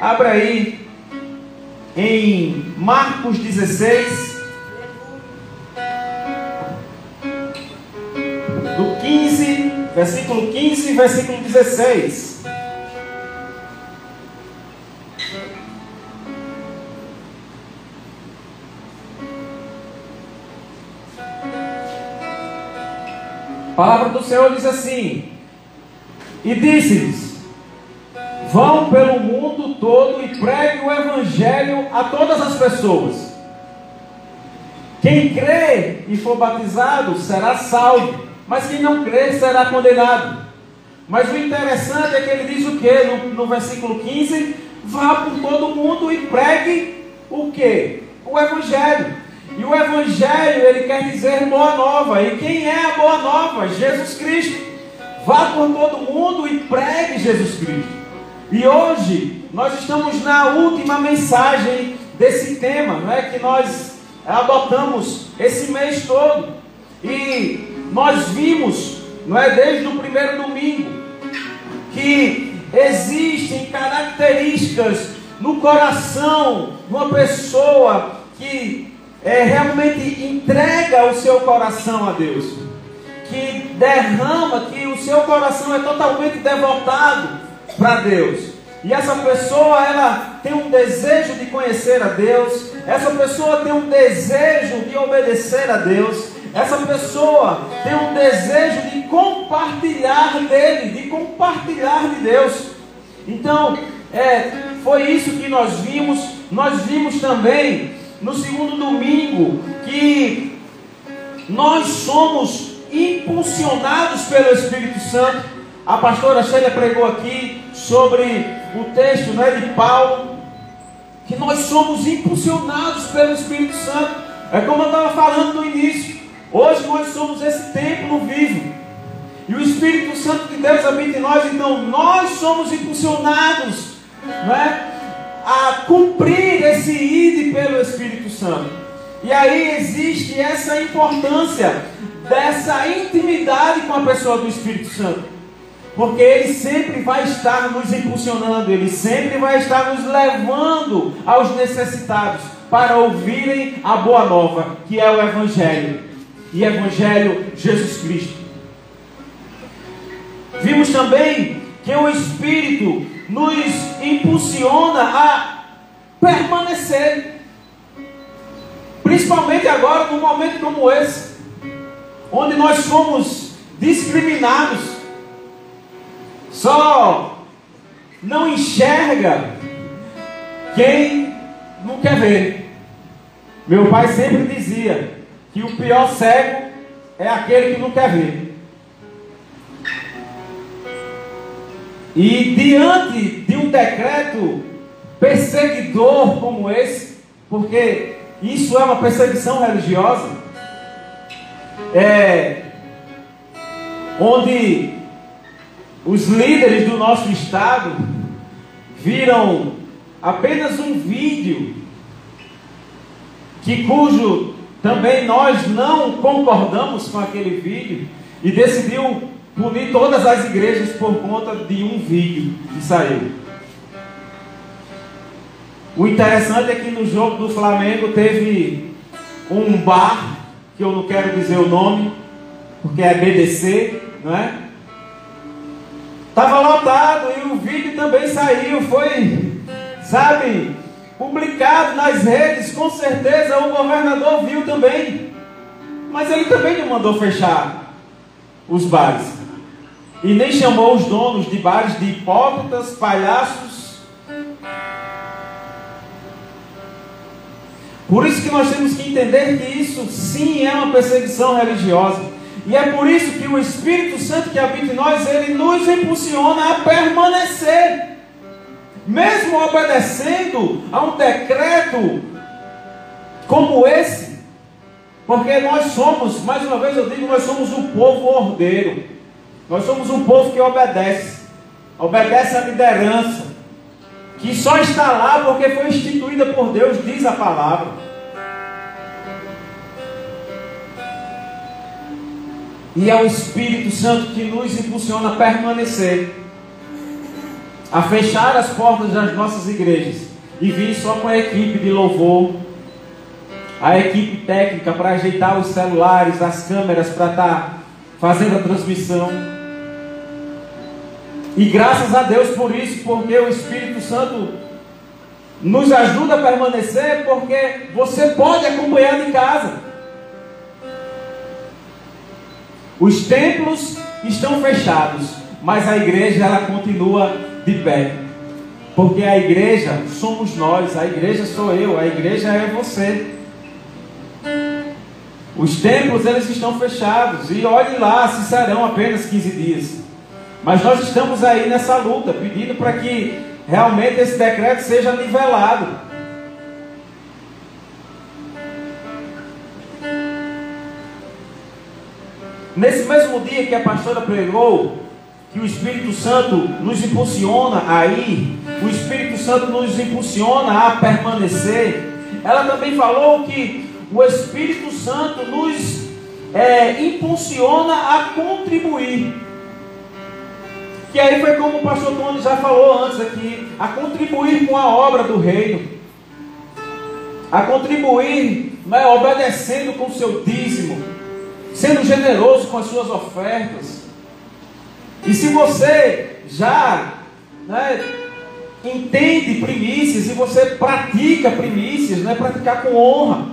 Abra aí em Marcos 16, do 15, versículo 15 e versículo 16. A palavra do Senhor diz assim: E disse-lhes: Vão pelo mundo todo e pregue o Evangelho a todas as pessoas. Quem crê e for batizado será salvo, mas quem não crê será condenado. Mas o interessante é que ele diz o que no, no versículo 15: Vá por todo mundo e pregue o que? O Evangelho. E o Evangelho, ele quer dizer boa nova. E quem é a boa nova? Jesus Cristo. Vá por todo mundo e pregue Jesus Cristo. E hoje nós estamos na última mensagem desse tema, não é que nós adotamos esse mês todo. E nós vimos, não é desde o primeiro domingo, que existem características no coração de uma pessoa que é, realmente entrega o seu coração a Deus, que derrama, que o seu coração é totalmente devotado para Deus. E essa pessoa, ela tem um desejo de conhecer a Deus, essa pessoa tem um desejo de obedecer a Deus, essa pessoa tem um desejo de compartilhar dele, de compartilhar de Deus. Então, é, foi isso que nós vimos. Nós vimos também no segundo domingo que nós somos impulsionados pelo Espírito Santo a pastora Sheila pregou aqui sobre o texto né, de Paulo, que nós somos impulsionados pelo Espírito Santo. É como eu estava falando no início. Hoje nós somos esse templo vivo. E o Espírito Santo de Deus habita em nós, então nós somos impulsionados né, a cumprir esse ide pelo Espírito Santo. E aí existe essa importância dessa intimidade com a pessoa do Espírito Santo porque Ele sempre vai estar nos impulsionando, Ele sempre vai estar nos levando aos necessitados para ouvirem a boa nova, que é o Evangelho, e Evangelho Jesus Cristo. Vimos também que o Espírito nos impulsiona a permanecer, principalmente agora, num momento como esse, onde nós somos discriminados só não enxerga quem não quer ver. Meu pai sempre dizia que o pior cego é aquele que não quer ver. E diante de um decreto perseguidor como esse, porque isso é uma perseguição religiosa, é, onde os líderes do nosso estado viram apenas um vídeo que cujo também nós não concordamos com aquele vídeo e decidiu punir todas as igrejas por conta de um vídeo que saiu. O interessante é que no jogo do Flamengo teve um bar, que eu não quero dizer o nome, porque é BDC, não é? Estava lotado e o vídeo também saiu, foi, sabe, publicado nas redes, com certeza o governador viu também. Mas ele também não mandou fechar os bares. E nem chamou os donos de bares de hipócritas, palhaços. Por isso que nós temos que entender que isso sim é uma perseguição religiosa. E é por isso que o Espírito Santo que habita em nós, ele nos impulsiona a permanecer. Mesmo obedecendo a um decreto como esse, porque nós somos, mais uma vez eu digo, nós somos um povo ordeiro. Nós somos um povo que obedece. Obedece à liderança. Que só está lá porque foi instituída por Deus, diz a palavra. E é o Espírito Santo que nos impulsiona a permanecer. a fechar as portas das nossas igrejas e vir só com a equipe de louvor, a equipe técnica para ajeitar os celulares, as câmeras para estar tá fazendo a transmissão. E graças a Deus por isso, porque o Espírito Santo nos ajuda a permanecer, porque você pode acompanhar de casa. Os templos estão fechados, mas a igreja ela continua de pé. Porque a igreja somos nós, a igreja sou eu, a igreja é você. Os templos eles estão fechados e olhe lá se serão apenas 15 dias. Mas nós estamos aí nessa luta, pedindo para que realmente esse decreto seja nivelado. Nesse mesmo dia que a pastora pregou, que o Espírito Santo nos impulsiona a ir, o Espírito Santo nos impulsiona a permanecer, ela também falou que o Espírito Santo nos é, impulsiona a contribuir. Que aí foi como o pastor Tony já falou antes aqui, a contribuir com a obra do reino, a contribuir, né, obedecendo com o seu dízimo, sendo generoso com as suas ofertas. E se você já né, entende primícias e você pratica primícias, não é praticar com honra.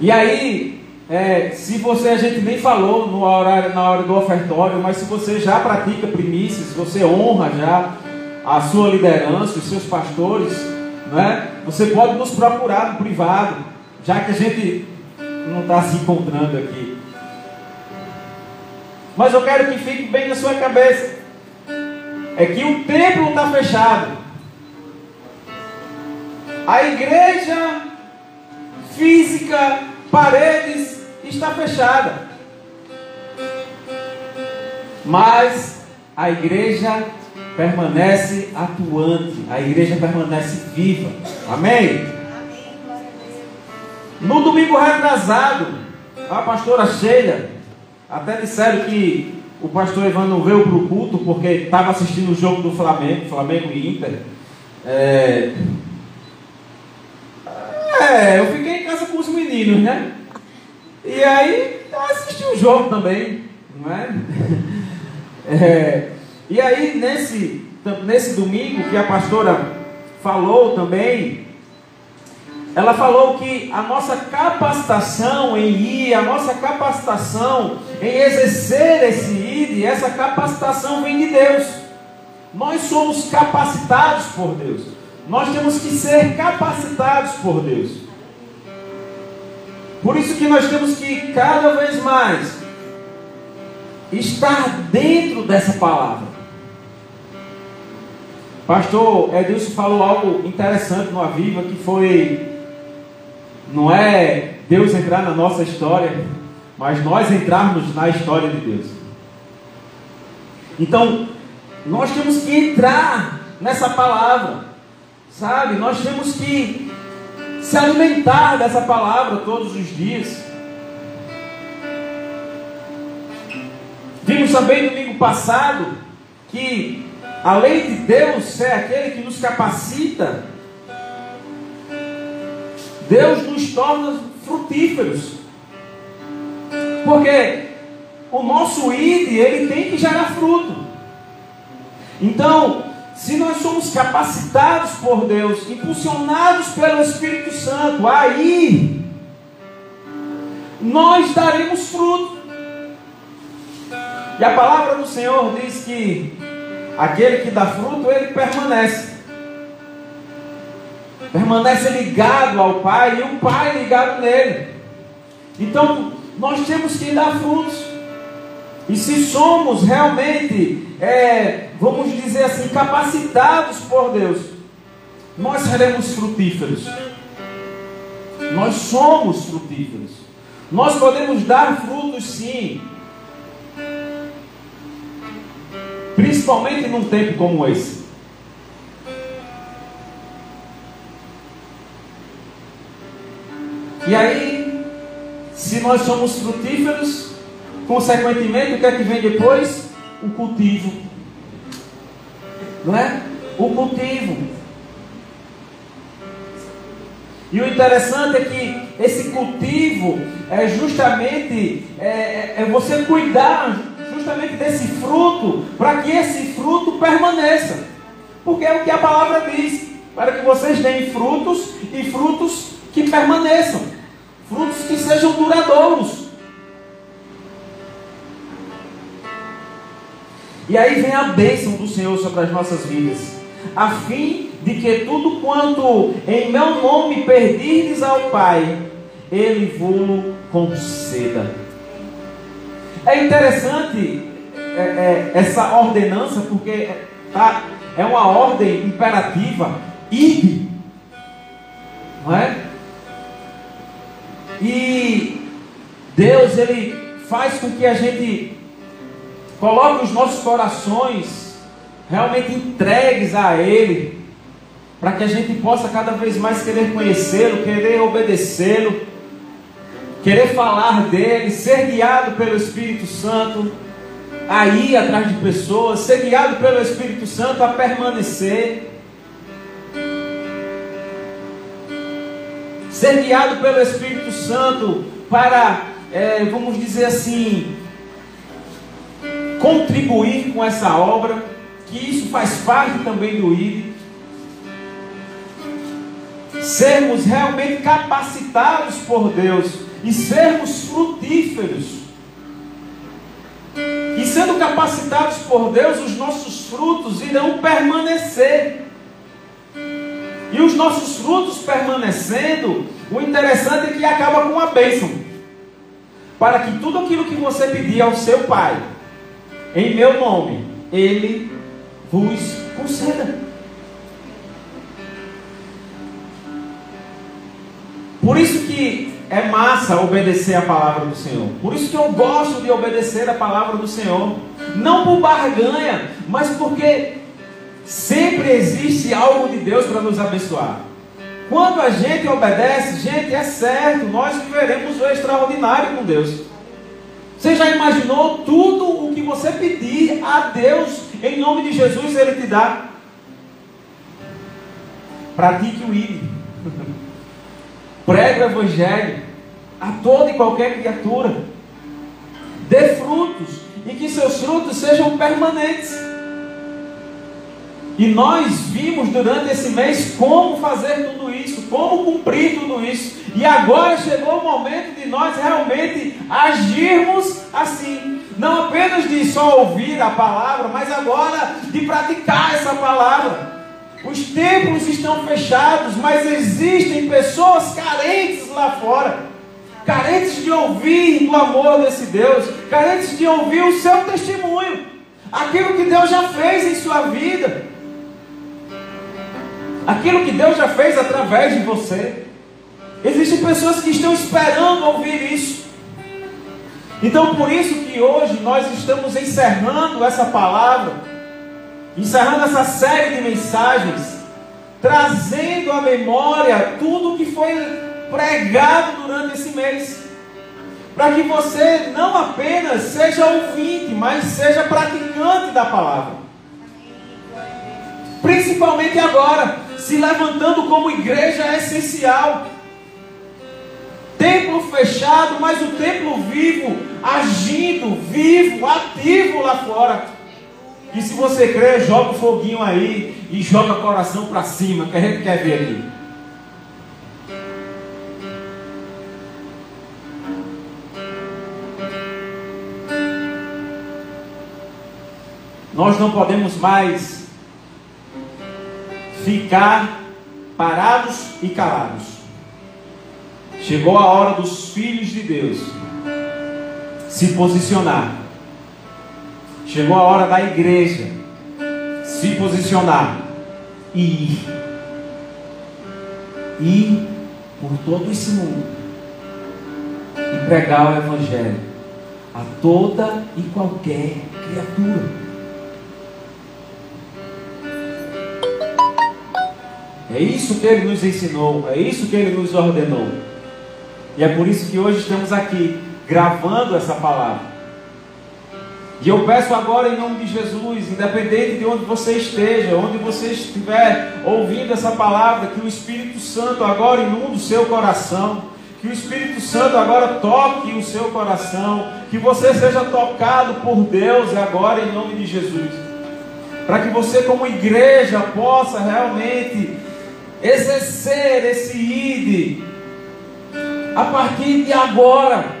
E aí, é, se você, a gente nem falou no horário, na hora do ofertório, mas se você já pratica primícias, você honra já a sua liderança, os seus pastores, né? você pode nos procurar no privado, já que a gente não está se encontrando aqui. Mas eu quero que fique bem na sua cabeça. É que o templo está fechado. A igreja física, paredes, está fechada. Mas a igreja permanece atuante, a igreja permanece viva. Amém? No domingo retrasado, a pastora Sheila, até disseram que o pastor Ivan não veio para o culto porque estava assistindo o jogo do Flamengo, Flamengo e Inter. É... é, eu fiquei em casa com os meninos, né? E aí assisti o jogo também, não é? é? E aí nesse, nesse domingo que a pastora falou também, ela falou que a nossa capacitação em ir, a nossa capacitação em exercer esse ir, essa capacitação vem de Deus. Nós somos capacitados por Deus. Nós temos que ser capacitados por Deus. Por isso que nós temos que cada vez mais estar dentro dessa palavra. Pastor Edilson falou algo interessante no Aviva que foi não é Deus entrar na nossa história, mas nós entrarmos na história de Deus. Então, nós temos que entrar nessa palavra, sabe? Nós temos que se alimentar dessa palavra todos os dias. Vimos também domingo passado que, além de Deus ser aquele que nos capacita, Deus nos torna frutíferos. Porque o nosso id, ele tem que gerar fruto. Então, se nós somos capacitados por Deus, impulsionados pelo Espírito Santo, aí nós daremos fruto. E a palavra do Senhor diz que aquele que dá fruto, ele permanece. Permanece ligado ao Pai e o Pai ligado nele. Então, nós temos que dar frutos. E se somos realmente é, vamos dizer assim, capacitados por Deus, nós seremos frutíferos. Nós somos frutíferos. Nós podemos dar frutos sim. Principalmente num tempo como esse. E aí, se nós somos frutíferos, consequentemente, o que é que vem depois? o cultivo. não é? O cultivo. E o interessante é que esse cultivo é justamente é, é, é você cuidar justamente desse fruto para que esse fruto permaneça. Porque é o que a palavra diz, para que vocês deem frutos e frutos que permaneçam, que sejam duradouros. E aí vem a bênção do Senhor sobre as nossas vidas, a fim de que tudo quanto em meu nome perdirdes ao Pai, Ele vos conceda. É interessante é, é, essa ordenança, porque tá, é uma ordem imperativa, ide, não é? E Deus, Ele faz com que a gente coloque os nossos corações realmente entregues a Ele, para que a gente possa cada vez mais querer conhecê-lo, querer obedecê-lo, querer falar dele, ser guiado pelo Espírito Santo, a ir atrás de pessoas, ser guiado pelo Espírito Santo a permanecer. Ser guiado pelo Espírito Santo para, é, vamos dizer assim, contribuir com essa obra, que isso faz parte também do ID. Sermos realmente capacitados por Deus e sermos frutíferos. E sendo capacitados por Deus, os nossos frutos irão permanecer. E os nossos frutos permanecendo, o interessante é que acaba com a bênção. Para que tudo aquilo que você pedir ao seu Pai, em meu nome, Ele vos conceda. Por isso que é massa obedecer a palavra do Senhor. Por isso que eu gosto de obedecer a palavra do Senhor. Não por barganha, mas porque sempre existe algo de Deus para nos abençoar. Quando a gente obedece, gente, é certo, nós viveremos o extraordinário com Deus. Você já imaginou tudo o que você pedir a Deus, em nome de Jesus, Ele te dá? Pratique o ID. Pregue o Evangelho a toda e qualquer criatura. Dê frutos e que seus frutos sejam permanentes. E nós vimos durante esse mês como fazer tudo isso, como cumprir tudo isso. E agora chegou o momento de nós realmente agirmos assim. Não apenas de só ouvir a palavra, mas agora de praticar essa palavra. Os templos estão fechados, mas existem pessoas carentes lá fora, carentes de ouvir do amor desse Deus, carentes de ouvir o seu testemunho, aquilo que Deus já fez em sua vida, aquilo que Deus já fez através de você. Existem pessoas que estão esperando ouvir isso. Então, por isso que hoje nós estamos encerrando essa palavra, encerrando essa série de mensagens, trazendo à memória tudo que foi pregado durante esse mês, para que você não apenas seja ouvinte, mas seja praticante da palavra. Principalmente agora, se levantando como igreja é essencial templo fechado, mas o templo vivo, agindo, vivo, ativo lá fora. E se você crê, joga o foguinho aí e joga o coração para cima, que a gente quer ver aqui. Nós não podemos mais ficar parados e calados. Chegou a hora dos filhos de Deus se posicionar. Chegou a hora da igreja se posicionar e ir. Ir por todo esse mundo e pregar o Evangelho a toda e qualquer criatura. É isso que ele nos ensinou, é isso que ele nos ordenou. E é por isso que hoje estamos aqui gravando essa palavra. E eu peço agora em nome de Jesus, independente de onde você esteja, onde você estiver ouvindo essa palavra, que o Espírito Santo agora inunde o seu coração, que o Espírito Santo agora toque o seu coração, que você seja tocado por Deus agora em nome de Jesus. Para que você, como igreja, possa realmente exercer esse ide a partir de agora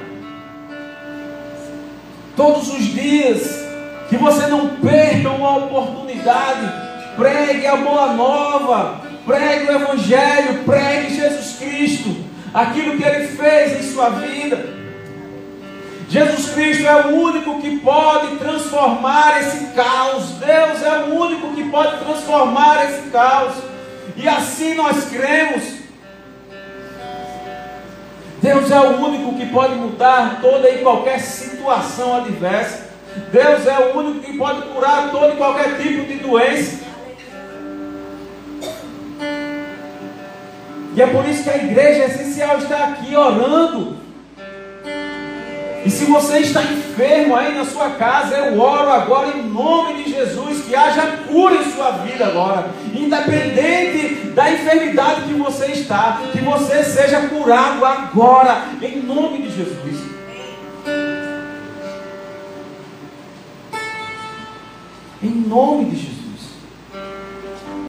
todos os dias, que você não perca uma oportunidade, pregue a boa nova, pregue o Evangelho, pregue Jesus Cristo, aquilo que Ele fez em sua vida. Jesus Cristo é o único que pode transformar esse caos. Deus é o único que pode transformar esse caos. E assim nós cremos. Deus é o único que pode mudar toda e qualquer situação adversa. Deus é o único que pode curar todo e qualquer tipo de doença. E é por isso que a igreja é essencial estar aqui orando e se você está enfermo aí na sua casa, eu oro agora em nome de Jesus que haja cura em sua vida agora, independente da enfermidade que você está, que você seja curado agora, em nome de Jesus. Em nome de Jesus.